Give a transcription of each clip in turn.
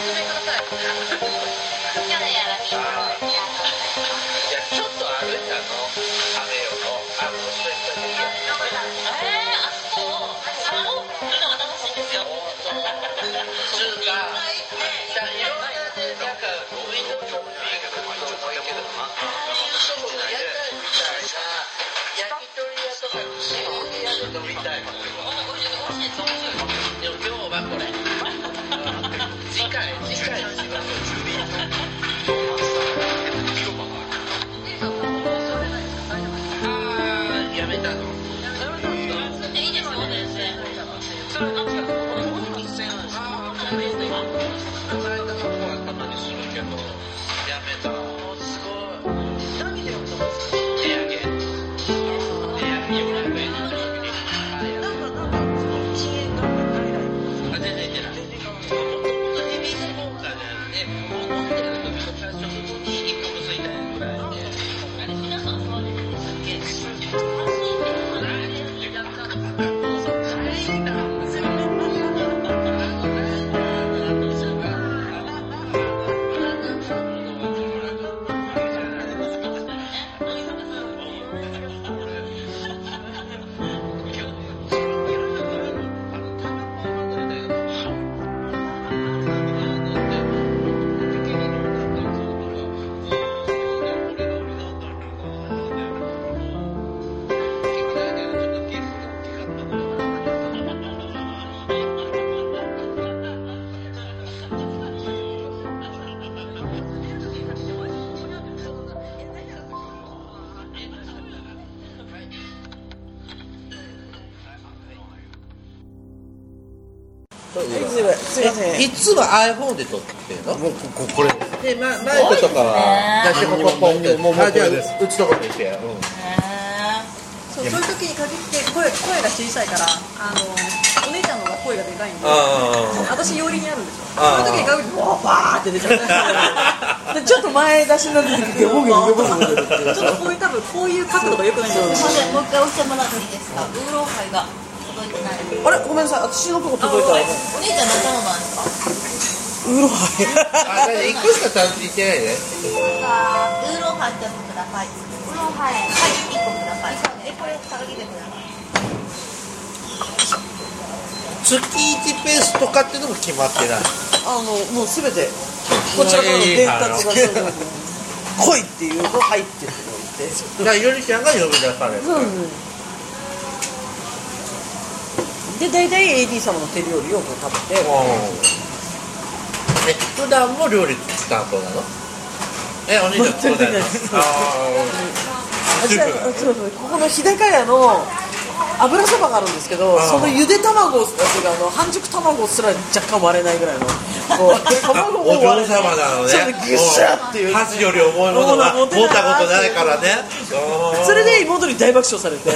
ください。すいません。いつも iPhone で撮ってんの？もうこここれ。で、ま、マイクとかは出してここポンってもうもうこれです。うちとこにして、そうそういう時に限って声声が小さいからあのお姉ちゃんの方が声がでかいんであ私寄りにあるんですよ。そあー。の時に限ってバーって出ちゃう。でちょっと前出しになってきてちょっとこういう多分こういう角度が良くないんですよ。すいません。もう一回押してもらっていいですか？ウーロンハイがあれごめんなさい。私のとこ届いた。らお姉ちゃん何頼んだんですか。ウーロンハあだからいくしか食べていってないね。ウーロンハイ一つください。ウーロンハイはい一個ください。えこれ高木でください月1ペースとかっていうのも決まってない。あのもうすべてこちらからの伝達が来いっていうと入ってって言ってだからゆりちゃんが呼び出されるそうで大体 AD 様の手料理をこう食べて。え普段も料理担当なの？えお兄ちゃんそうだよなあ私はそうそう。ここの日高屋の油そばがあるんですけどそのゆで卵っていうかあの半熟卵すら若干割れないぐらいのこう 卵おも割れ嬢様なのね。そうギュシャっていう。箸より重いものが持ったことないからね。それで妹に大爆笑されて。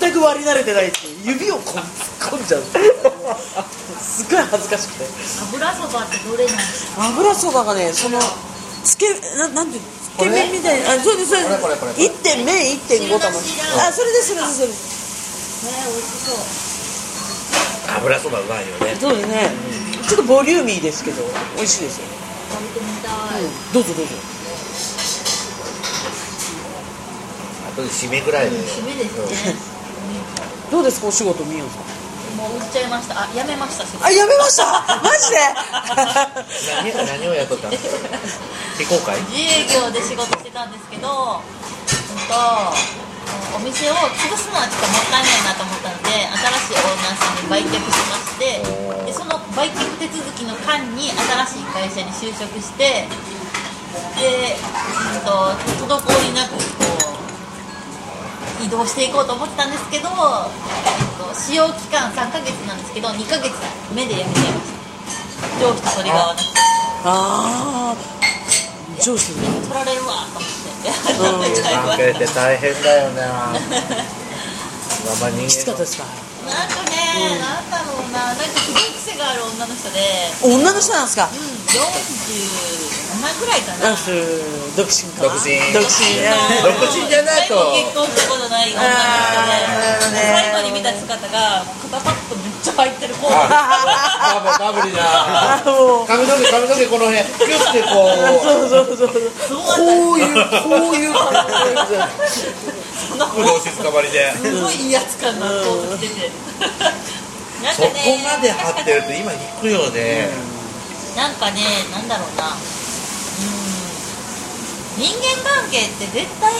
全く割り慣れてないって指をこう突っ込んじゃう。すっごい恥ずかしくて。油そばってどれなんですか油そばがねそのつけななんてつけ麺みたいな。あそうですそうです。これこれこれ一点麺一点五玉あそれですそれですそれです。ね美味しそう。油そばうまいよねそうですね。ちょっとボリューミーですけど美味しいですよ、食べてみたい、どうぞどうぞ。あとで締めぐらいで。締めですね、どうですかお仕事みよさん？もう売っちゃいました。あやめましたあやめました？マジで？何何をやっとったの非公開？自営業で仕事してたんですけど、うんと、お店を潰すのはちょっともったいないなと思ったので新しいオーナーさんに売却しましてでその売却手続きの間に新しい会社に就職してで、うんと、滞りなくこう移動していこうと思ってたんですけど、えっと、使用期間3ヶ月なんですけど2ヶ月目で辞めちゃいました。上司と合わなくて。ああ上司に取られるわと思って。うん関係って大変だよね まあまあ人間きつかったですか？なんかね、なんだろうな、なんかすごい癖がある女の人で、女の人なんですか？うん、47半ぐらいかな。独身か独身。独身。独身じゃないと。最後結婚したことない女の人で最後に見た姿が肩パッドめっちゃ入ってる子。あバブバブリなあもう。髪の毛髪の毛この辺キュッてこうそうそうそうこういう。こういう感そんな不動静かばりですごいいいやつ感がこう出て。そこまで張ってると今引くよね。なんかねなんだろうな。うん人間関係って絶対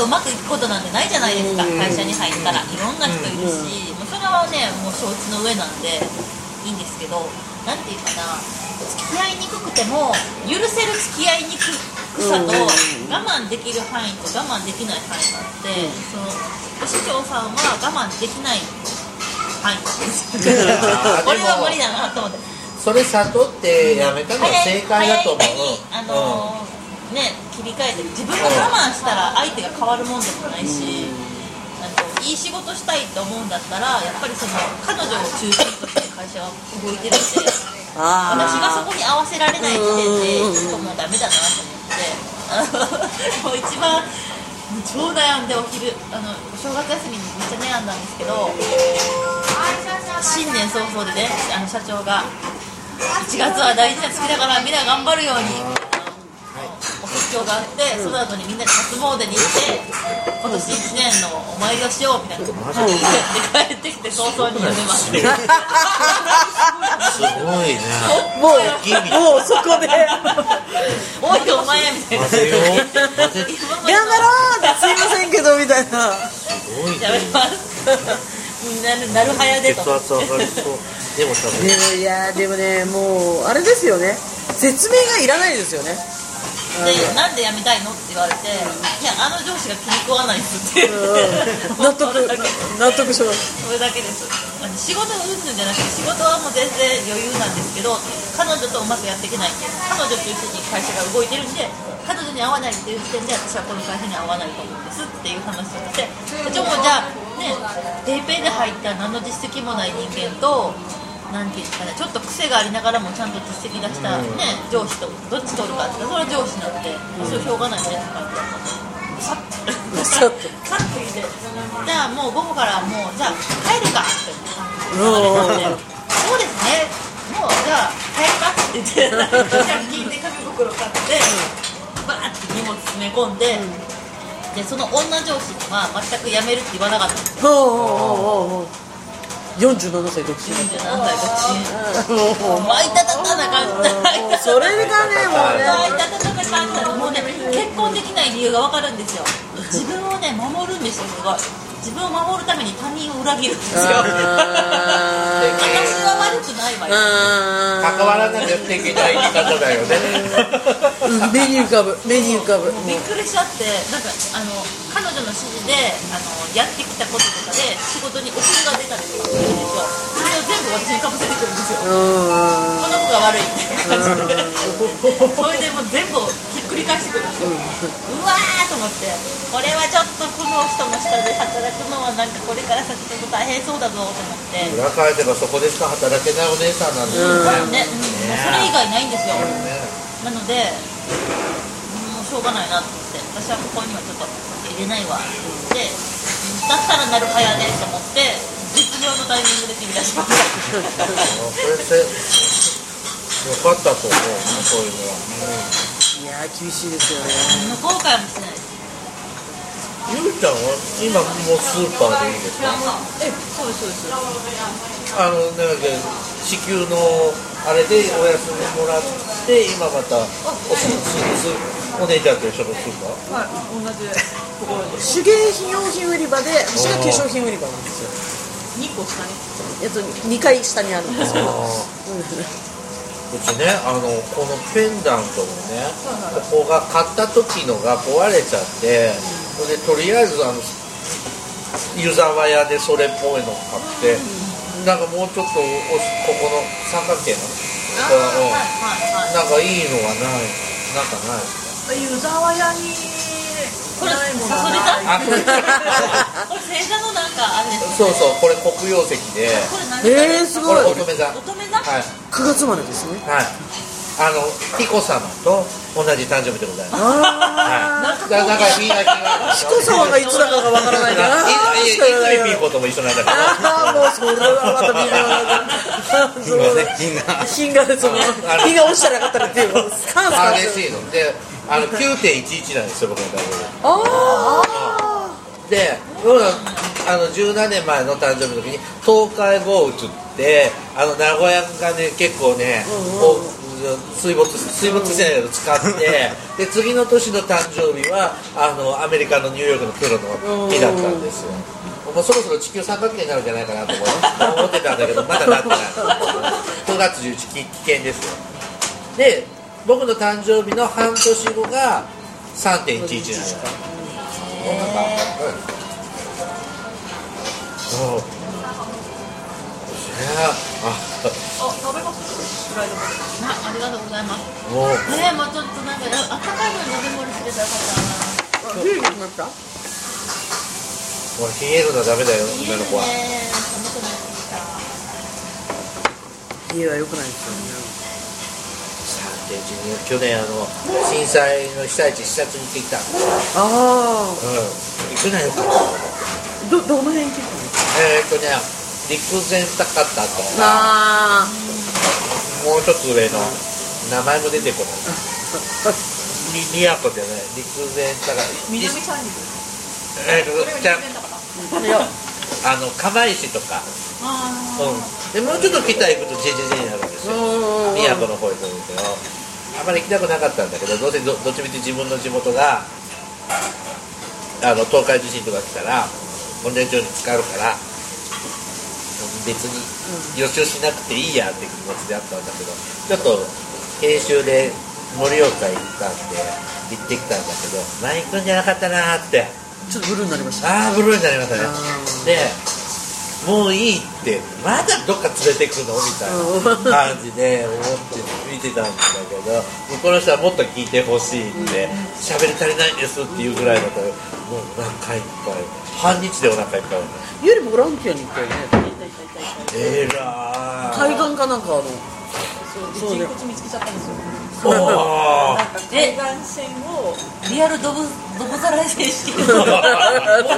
100%うまくいくことなんてないじゃないですか。うん。会社に入ったら。いろんな人いるし、もうそれはねもう承知の上なんでいいんですけどなんていうかな付き合いにくくても許せる付き合いにくさと我慢できる範囲と我慢できない範囲があって、そのお師匠さんは我慢できない範囲。ですは無理だなと思って。それ悟ってやめたのは正解だと思う。あの切り替えて自分が我慢したら相手が変わるもんでもないし、あのいい仕事したいと思うんだったらやっぱりその彼女を中心として会社は動いてるんであ私がそこに合わせられない時点でうん。ちょっともうダメだなと思って。もう一番超悩んでお昼あのお正月休みにめっちゃ悩んだんですけど新年早々でねあの社長が1月は大事な月だからみんな頑張るようにお説教があってその後にみんなで初詣に行って今年1年のお参りをしようみたいな。で帰ってきて早々に辞めましたすごいね。もうもうそこで。おいお前みたいな。頑張ろうってすいませんけどみたいな。すごいやめねます。なるなるはやで血と圧上がりそう。でもさでもいやでもねもうあれですよね。説明がいらないですよねでなんで辞めたいのって言われていやあの上司が気に食わないですって。うん。納得納得します。それだけです。仕事うんぬんじゃなくて仕事はもう全然余裕なんですけど彼女とうまくやっていけないんで彼女と一緒に会社が動いてるんで彼女に合わないっていう時点で私はこの会社に合わないと思うんですっていう話をして社長もじゃあねペイペイで入った何の実績もない人間となんていうんですかねちょっと癖がありながらもちゃんと実績出した、ね上司とどっち取るかってそれは上司なんで、それはしょうがないねって感じだったさっと。さっと言って。じゃあもう午後からもうじゃあ帰るかってうんそうですね。もうじゃあ帰りますって言って100均で紙袋買ってバーって荷物詰め込んで、でその女上司には全く辞めるって言わなかった。んですほ47歳独身。47歳独身。もうもういたたたな感それがねもうね。いたたたな感じもうね結婚できない理由が分かるんですよ自分をね守るんですよすごい自分を守るために他人を裏切るんですよ。あ私は悪くないわよ。関わらなきゃ的な生き方だよね。うん目に浮かぶ目に浮かぶ。びっくりしちゃってなんかあの彼女の指示であのやってきたこととかで仕事に遅れが出たりとかするんですよ。それを全部私にかぶせてくるんですよ。うんこの子が悪いって。感じでそれでもう全部ひっくり返してくる。んですようわーと思って。これはちょっとこの人の下で働くのはなんかこれから先ちょっと大変そうだぞと思って。裏返せばそこでしか働けないお姉さんなんですよね。ね、うん、もうそれ以外ないんですよ。ね。なのでもうしょうがないなと思って。私はここにはちょっと入れないわって言って。だったらなるはやでと思って絶妙のタイミングで切り出しましたあそれってよかったと思うそういうのはいやー厳しいですよね。後悔もしないですゆうちゃんは今もうスーパーでいいですか？えそうですそうです。あのなんか支給のあれでお休みもらって今またおすすすお姉ちゃんと一緒のスーパー？はい同じところで手芸品用品売り場で私が化粧品売り場なんですよ。2個下にえっと2階下にあるんですようちねあのこのペンダントもねここが買った時のが壊れちゃってそれでとりあえずあの湯沢屋でそれっぽいの買ってなんかもうちょっとおここの三角形の？なんかいいのはないなんかない？湯沢屋にこれないものサソリ座これ。星座のなんかあれ。ですそうそうこれ黒曜石で。これ何えー、すこごい。れ乙女座乙女座はい。9月までですね。はい。あのピコ様と同じ誕生日でございます。あはい。だだからみんな気があ人様がいつだかがわからないから。いいいいいいピーポーとも一緒なんだけどああもうそれはまた微妙な品がね品が品が落ちたらよかったらっていう。のスカンスカンあ嬉しいの。であの9.11なんですよ僕の誕生日あで僕のあの17年前の誕生日の時に東海豪雨ってあの名古屋がね結構ね、こう水没水没してないけど使って で次の年の誕生日はあのアメリカのニューヨークのプロの日だったんですよ。もうそろそろ地球三角形になるんじゃないかなと思う 思ってたんだけどまだなってない。9月11日危険ですよ。で僕の誕生日の半年後が3.11なん。ですよそう。あ、食べますフライドポテトあありがとうございますもうねもうちょっとなんかあったかいのに飲み盛りしてたらよかったなあビールになったもう冷えるのはダメだよ、女の子は。寒くなってきた家は良くないですよね3.1去年あの震災の被災地視察に行ってきた。ああうん。行くなよかった。どどの辺聞くのえーっとね、陸前高田とあもう一つ上の名前も出てこない。に宮古じゃない、陸前高田。南三陸えーっとじゃあの釜石とか。あうん。でもうちょっと北行くと JJJ になるんですよ。宮古の方に行くんですけどあまり行きたくなかったんだけどどうせどどっちみち自分の地元があの東海地震とか来たら温泉町に使うから別に予習しなくていいやって気持ちであったんだけどちょっと研修で盛岡行ったんで行ってきたんだけど前行くんじゃなかったなーって。ちょっとブルーになりました。ああブルーになりましたね。でもういいってまだどっか連れてくのみたいな感じで思って見てたんだけど向こうの人はもっと聞いてほしいって喋り足りないんですっていうぐらいだともうお腹いっぱい。半日でお腹いっぱいゆりもボランティアに行ったよねえらー海岸かなんかあの。そうね人骨見つけちゃったんですよなんか海岸線をリアルドブドブザライ選手権本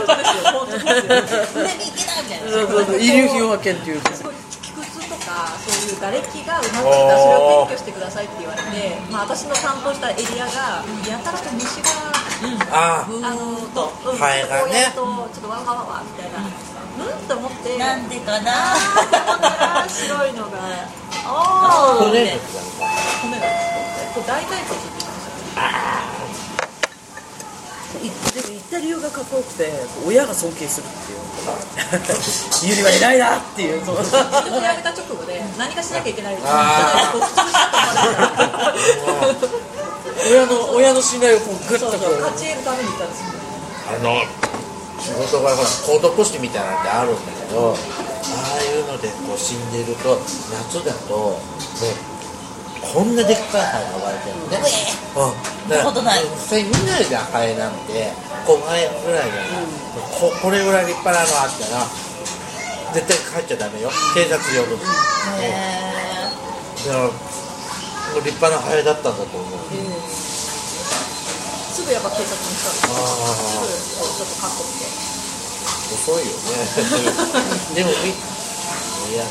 当ですよ本当ですよ上に行けないみたいなそうそう。そう遺留品発見っていう。すごい木くずとかそういう。瓦礫が埋まってたそれを撤去してくださいって言われて、まあ、私の担当したエリアがやたらと虫があーあのと、うん、ハエがねこうやるとちょっとわわわわみたいなうんと思って。なんでかな。白いのが。ああ骨ね骨大腿骨ってでも行った理由がか？っこよくて親が尊敬するっていうゆりは偉いなっていうそう自分で辞めた直後で何か？しなきゃいけない親の親の信頼をこうグッとこう勝ち得るために行ったんですよあの仕事がほらコートポストみたいなのってあるんだけどああいうのでこう死んでると夏だともうこんなでっかいハエが湧いてるのね、うん、見たことない。それ見ないじゃんハエなんて5万円ぐらいじゃない、ここれぐらい立派なのあったら絶対帰っちゃダメよ。警察呼ぶへだからもう立派なハエだったんだと思う。すぐやっぱ警察にしたんですぐちょっとカッて。遅いよね。でもみい。や。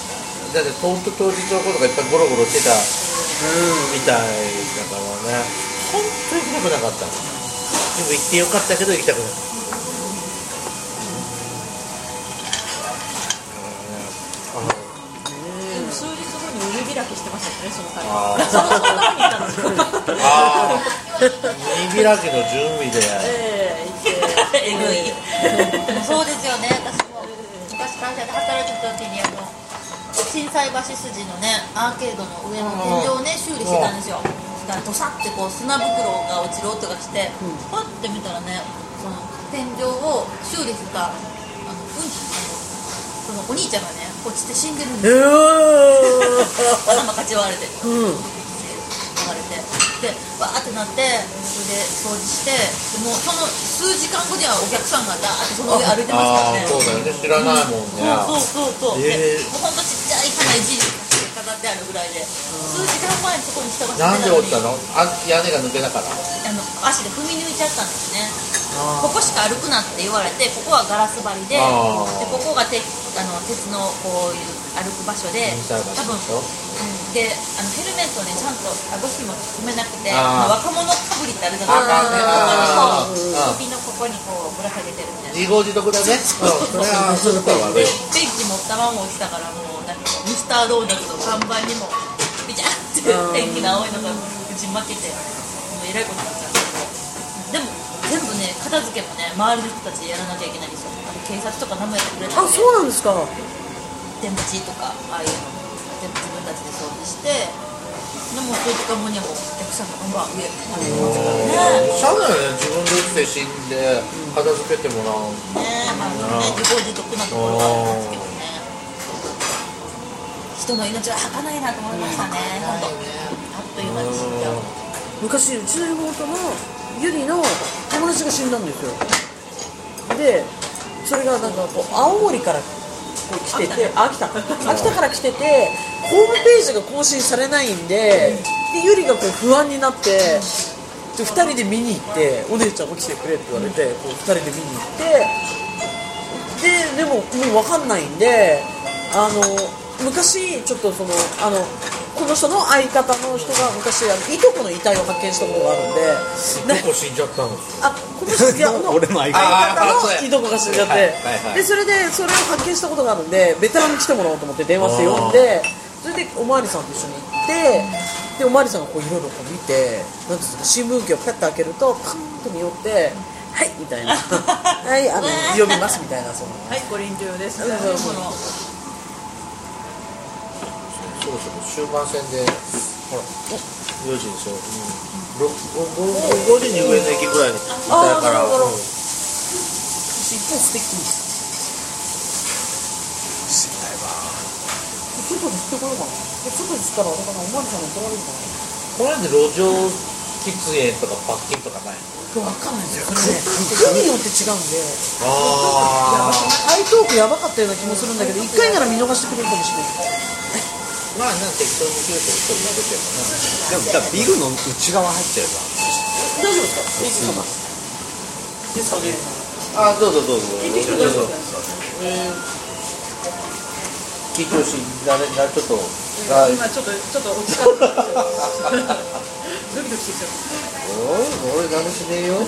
だって当当日のことがいっぱいゴロゴロしてた。みたいだからね。本当に行きたくなかった。でも行ってよかったけど行きたくなかった数日後に海開きしてましたよねその会あー。そのそのために行ったんですよ あー海開きの準備でええ行って。えぐいそうですよね。私も昔会社で働いてた時にあの心斎橋筋のねアーケードの上の天井をね修理してたんですよ。だからドサってこう砂袋が落ちる音がしてパッて見たらねその天井を修理してたあのうんそのお兄ちゃんがね落ちて死んでるんですよ。頭かち割れてうん。流れてでわーってなってそれで掃除してでもうその数時間後にはお客さんがダーってその上歩いてますからねそうだよね知らないもんね、そうそうそうそう、へーでもうほんとちっちゃい花いじり飾ってってあるぐらいで数時間前にそこに人がなんで住んでたのに落ちたのあ屋根が抜けたからあの足で踏み抜いちゃったんですね。あここしか歩くなって言われてここはガラス張りででここがてあの鉄のこういう歩く場所で多分うん。であのヘルメットをねちゃんと顎ひも止めなくてまあ若者かぶりってあるじゃないですか。ここにこう首のここにこうぶら下げてるみたいな。自業自得だね？でいベンチ持ったまま落ちたからもうなんかミスタードーナツの看板にもビチャって天気の青いのが打ち負けてもうえらいことになっちゃう片付けもね周りの人たちでやらなきゃいけないんですよ。あの警察とか何もやってくれないあんで。そうなんですか。電池とかああいうの全部自分たちで掃除して。でも数時間後にはもうお客さんがバンバン上食べてますからね。しゃあないよね。自分で打って死んで片付けてもらうね。まあね自業自得なところがありますけどね。人の命は儚いなと思いましたね。本当あっという間に死んじゃう昔うちの妹のゆりの友達が死んだんですよ。でそれがなんかこう青森から来てて秋田秋田から来ててホームページが更新されないんででゆりがこう不安になってで2人で見に行ってお姉ちゃんも来てくれって言われてこう2人で見に行ってででももう分かんないんであの昔ちょっとそのあのこの人の相方の人が昔あのいとこの遺体を発見したことがあるんで。な結構死んじゃったの。あこの人いやの？俺の相方。のいとこが死んじゃって、はいはいはい。でそれでそれを発見したことがあるんでベテランに来てもらおうと思って電話して呼んでそれでおまわりさんと一緒に行ってでおまわりさんがこういろいろこう見てなんていうんですか新聞記をパッと開けるとパッと見よって「はい」みたいな「はいあの呼びます」みたいなその。はいご臨終ですそうそろそろ終盤戦でほら4時でしょ、うん、5, 5時に上野駅ぐらいにいたから。あーなるほどうん。一方素敵外で吸ってこようかな外で吸ったらあれかなおまわりさん。に怒られるかなこの間路上喫煙とか罰金とかない分かん。ないですよそれね区によって違うん。であ台東区やばかったような気もするん。だけど一回なら見逃してくれるかもしれないまあなん。か適当に切ると人に出てるかなでもだビルの内側入っちゃえば大丈夫ですか AC 様ですかねあどうぞどうぞどうぞ聞いてきて大丈夫えー緊張しなれなちょっと今ちょっとちょっと落ち着かないドキドキしてきちゃうおい俺何しねえよ、うん。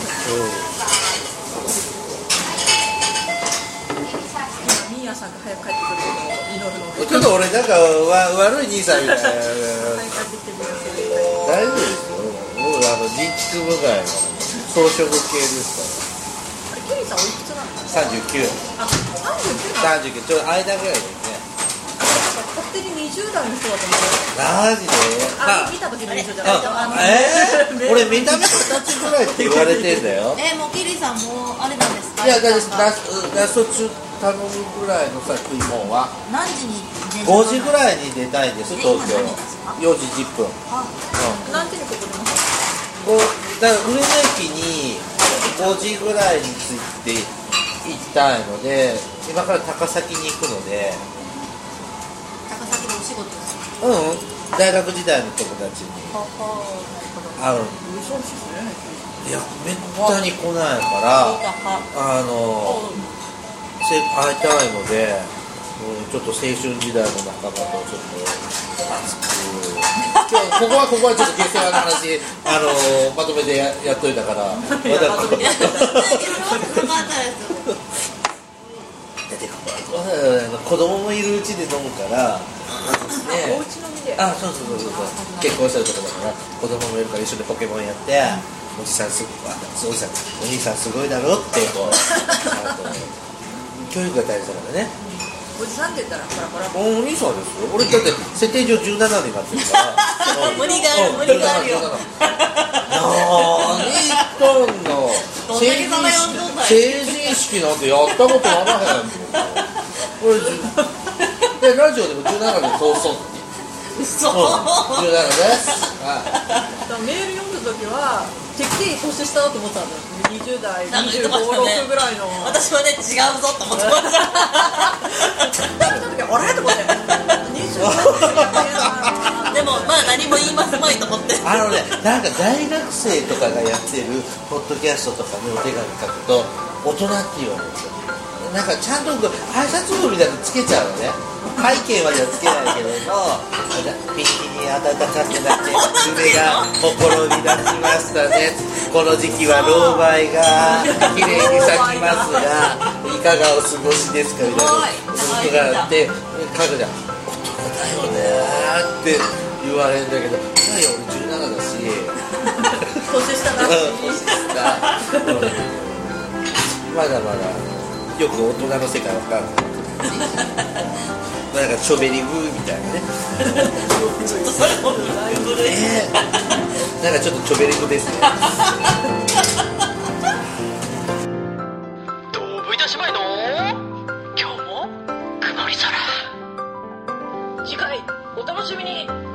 早く帰ってくることを祈るのでちょっと俺なんかわ悪い兄さんみたいな。早く帰ってきて大丈夫ですよ。僕あの認知部外の装飾系ですあれケリーさんおいくつなのから39あ、39なの39ちょっと間ぐらいですね。勝手に20代の人だと思マジで？あ、見た時の20代。ああのえー、俺見た目二つぐらいって言われてんだよ。えー、もうケリーさんもうあれなんですか？いや大丈夫時間がラスラスト中頼むぐらいのさ食い物は何時に電5時ぐいらいに出たいんです東京。4時10分あ何時にここでますこうだから上野駅に5時ぐらいに着いて行きたいので今から高崎に行くので。高崎でお仕事ですか？うん大学時代の友達に。ほほなるほど。会う。いやめったに来ないからあのせ会いたいので、うん、ちょっと青春時代の仲間とちょっと熱く。今日ここはここはちょっと下世話の話あのまとめてややっといたから。まだ子供もいるうちで飲むから、ねあそうそうそうそう結婚したりとかだから子供もいるから一緒にポケモンやって、おじさんすごいあおじさんお兄さんすごいだろってこう 教育が大事だからね。おじさんって言ったらほらほらお兄さんですよ。俺だって設定上17になってるから。う ん無理があるうん。無理があるよ。何言っとん成人式なんてやったことあらへんもん。これでラジオでも17で放送って。嘘。うん。17です。はだからメール読んだ時はてっきり年下だと思ってたんだよ20代2 5 6ぐらいの。私はね違うぞと思ってました。見た時あれ？と思って。23でもまあ何も言いますまいと思って。あのねなんか大学生とかがやってるポッドキャストとかにお手紙書くと大人って言われるんですよ。なんかちゃんと挨拶文みたいなつけちゃうのね。背景まではつけないけれどピンキに暖かくなって梅がほころび出しましたね。この時期は老梅が綺麗に咲きますがいかがお過ごしですかみたい。なことがあって書くじゃん大人だよねって言われるんだけどいやいや俺17だし。年下だしうん。まだまだよく大人の世界わかんないなんかチョベリブみたいなね。ちょっとそれもライブで、え。ー、なんかちょっとチョベリブですね。どぶいたしまいの？今日も曇り空。次回お楽しみに。